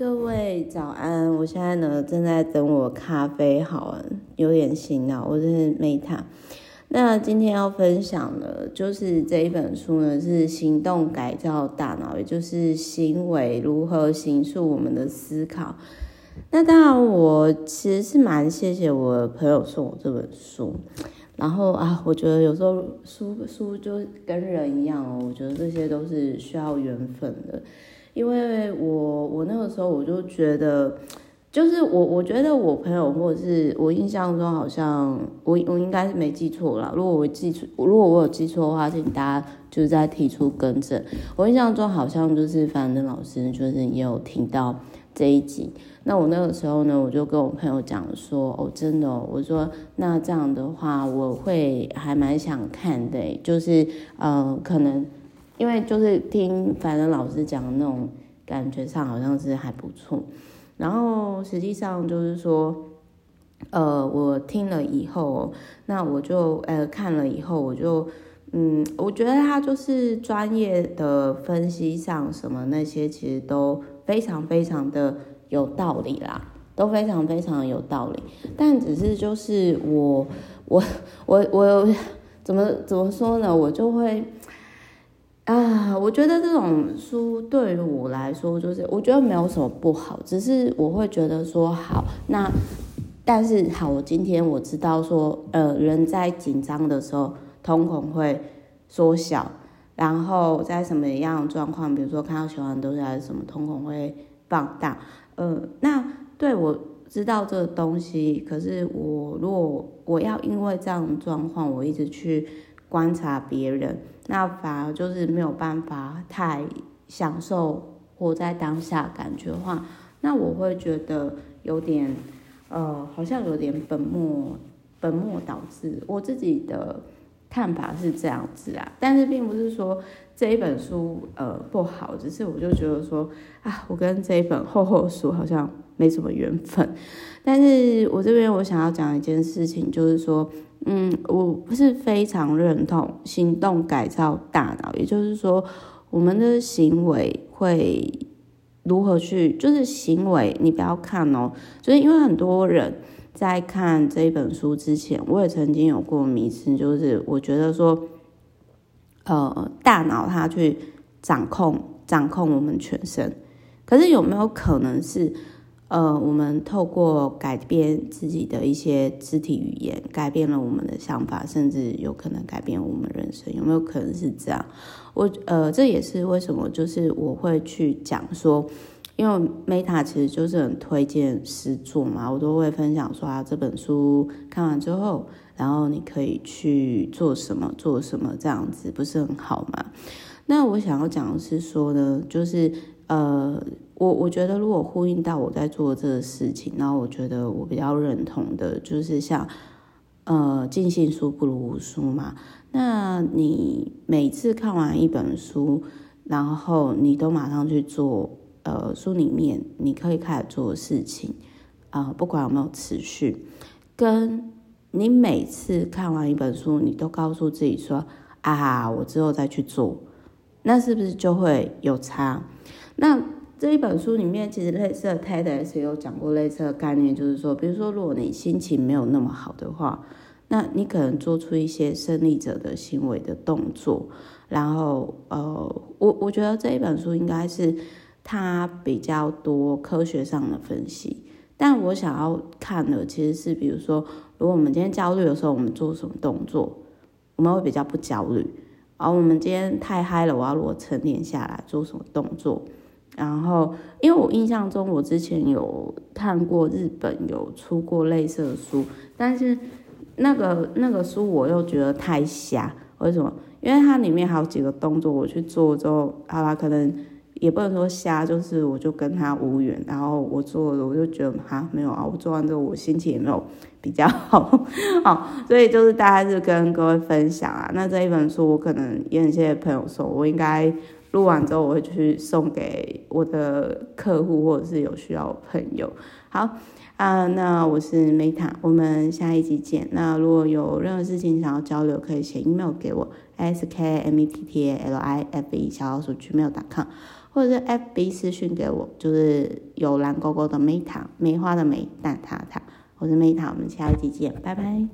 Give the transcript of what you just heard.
各位早安！我现在呢正在等我咖啡好，有点醒脑。我是 Meta。那今天要分享的，就是这一本书呢，是《行动改造大脑》，也就是行为如何形塑我们的思考。那当然，我其实是蛮谢谢我朋友送我这本书。然后啊，我觉得有时候书书就跟人一样哦，我觉得这些都是需要缘分的。因为我我那个时候我就觉得，就是我我觉得我朋友或者是我印象中好像我我应该是没记错啦。如果我记错，如果我有记错的话，请大家就是在提出更正。我印象中好像就是樊登老师就是也有听到这一集。那我那个时候呢，我就跟我朋友讲说，哦，真的哦，我说那这样的话，我会还蛮想看的，就是呃可能。因为就是听樊登老师讲的那种感觉上好像是还不错，然后实际上就是说，呃，我听了以后，那我就呃看了以后，我就嗯，我觉得他就是专业的分析上什么那些其实都非常非常的有道理啦，都非常非常的有道理，但只是就是我我我我怎么怎么说呢，我就会。啊，我觉得这种书对于我来说，就是我觉得没有什么不好，只是我会觉得说好，那但是好，我今天我知道说，呃，人在紧张的时候，瞳孔会缩小，然后在什么样的状况，比如说看到喜欢的东西还是什么，瞳孔会放大，呃，那对我知道这个东西，可是我如果我要因为这样的状况，我一直去。观察别人，那反而就是没有办法太享受活在当下感觉的话，那我会觉得有点，呃，好像有点本末本末倒置。我自己的看法是这样子啊，但是并不是说这一本书呃不好，只是我就觉得说啊，我跟这一本厚厚书好像没什么缘分。但是我这边我想要讲一件事情，就是说。嗯，我不是非常认同行动改造大脑，也就是说，我们的行为会如何去，就是行为，你不要看哦，就是因为很多人在看这一本书之前，我也曾经有过迷思，就是我觉得说，呃，大脑它去掌控掌控我们全身，可是有没有可能是？呃，我们透过改变自己的一些肢体语言，改变了我们的想法，甚至有可能改变我们人生，有没有可能是这样？我呃，这也是为什么，就是我会去讲说，因为 Meta 其实就是很推荐实作嘛，我都会分享说啊，这本书看完之后，然后你可以去做什么，做什么，这样子不是很好吗？那我想要讲的是说呢，就是呃。我我觉得，如果呼应到我在做这个事情，然后我觉得我比较认同的，就是像，呃，尽信书不如无书嘛。那你每次看完一本书，然后你都马上去做，呃，书里面你可以开始做的事情，啊、不管有没有持续，跟你每次看完一本书，你都告诉自己说，啊，我之后再去做，那是不是就会有差？那这一本书里面，其实类似的 TEDx 也有讲过类似的概念，就是说，比如说，如果你心情没有那么好的话，那你可能做出一些胜利者的行为的动作，然后，呃，我我觉得这一本书应该是它比较多科学上的分析，但我想要看的其实是，比如说，如果我们今天焦虑的时候，我们做什么动作，我们会比较不焦虑；而我们今天太嗨了，我要如果沉淀下来，做什么动作？然后，因为我印象中，我之前有看过日本有出过类似的书，但是那个那个书我又觉得太瞎。为什么？因为它里面好几个动作，我去做之后，好吧，可能也不能说瞎，就是我就跟他无缘。然后我做了，我就觉得哈没有啊，我做完之后我心情也没有比较好，好，所以就是大家是跟各位分享啊。那这一本书我可能也很谢谢朋友说，我应该。录完之后，我会去送给我的客户或者是有需要的朋友。好啊，那我是 Meta，我们下一集见。那如果有任何事情想要交流，可以写 email 给我，s k m e t t a l i f e 小老鼠 gmail.com，或者是 FB 私讯给我，就是有蓝勾勾的梅塔，梅花的梅蛋塔塔，我是梅塔，我们下一集见，拜拜。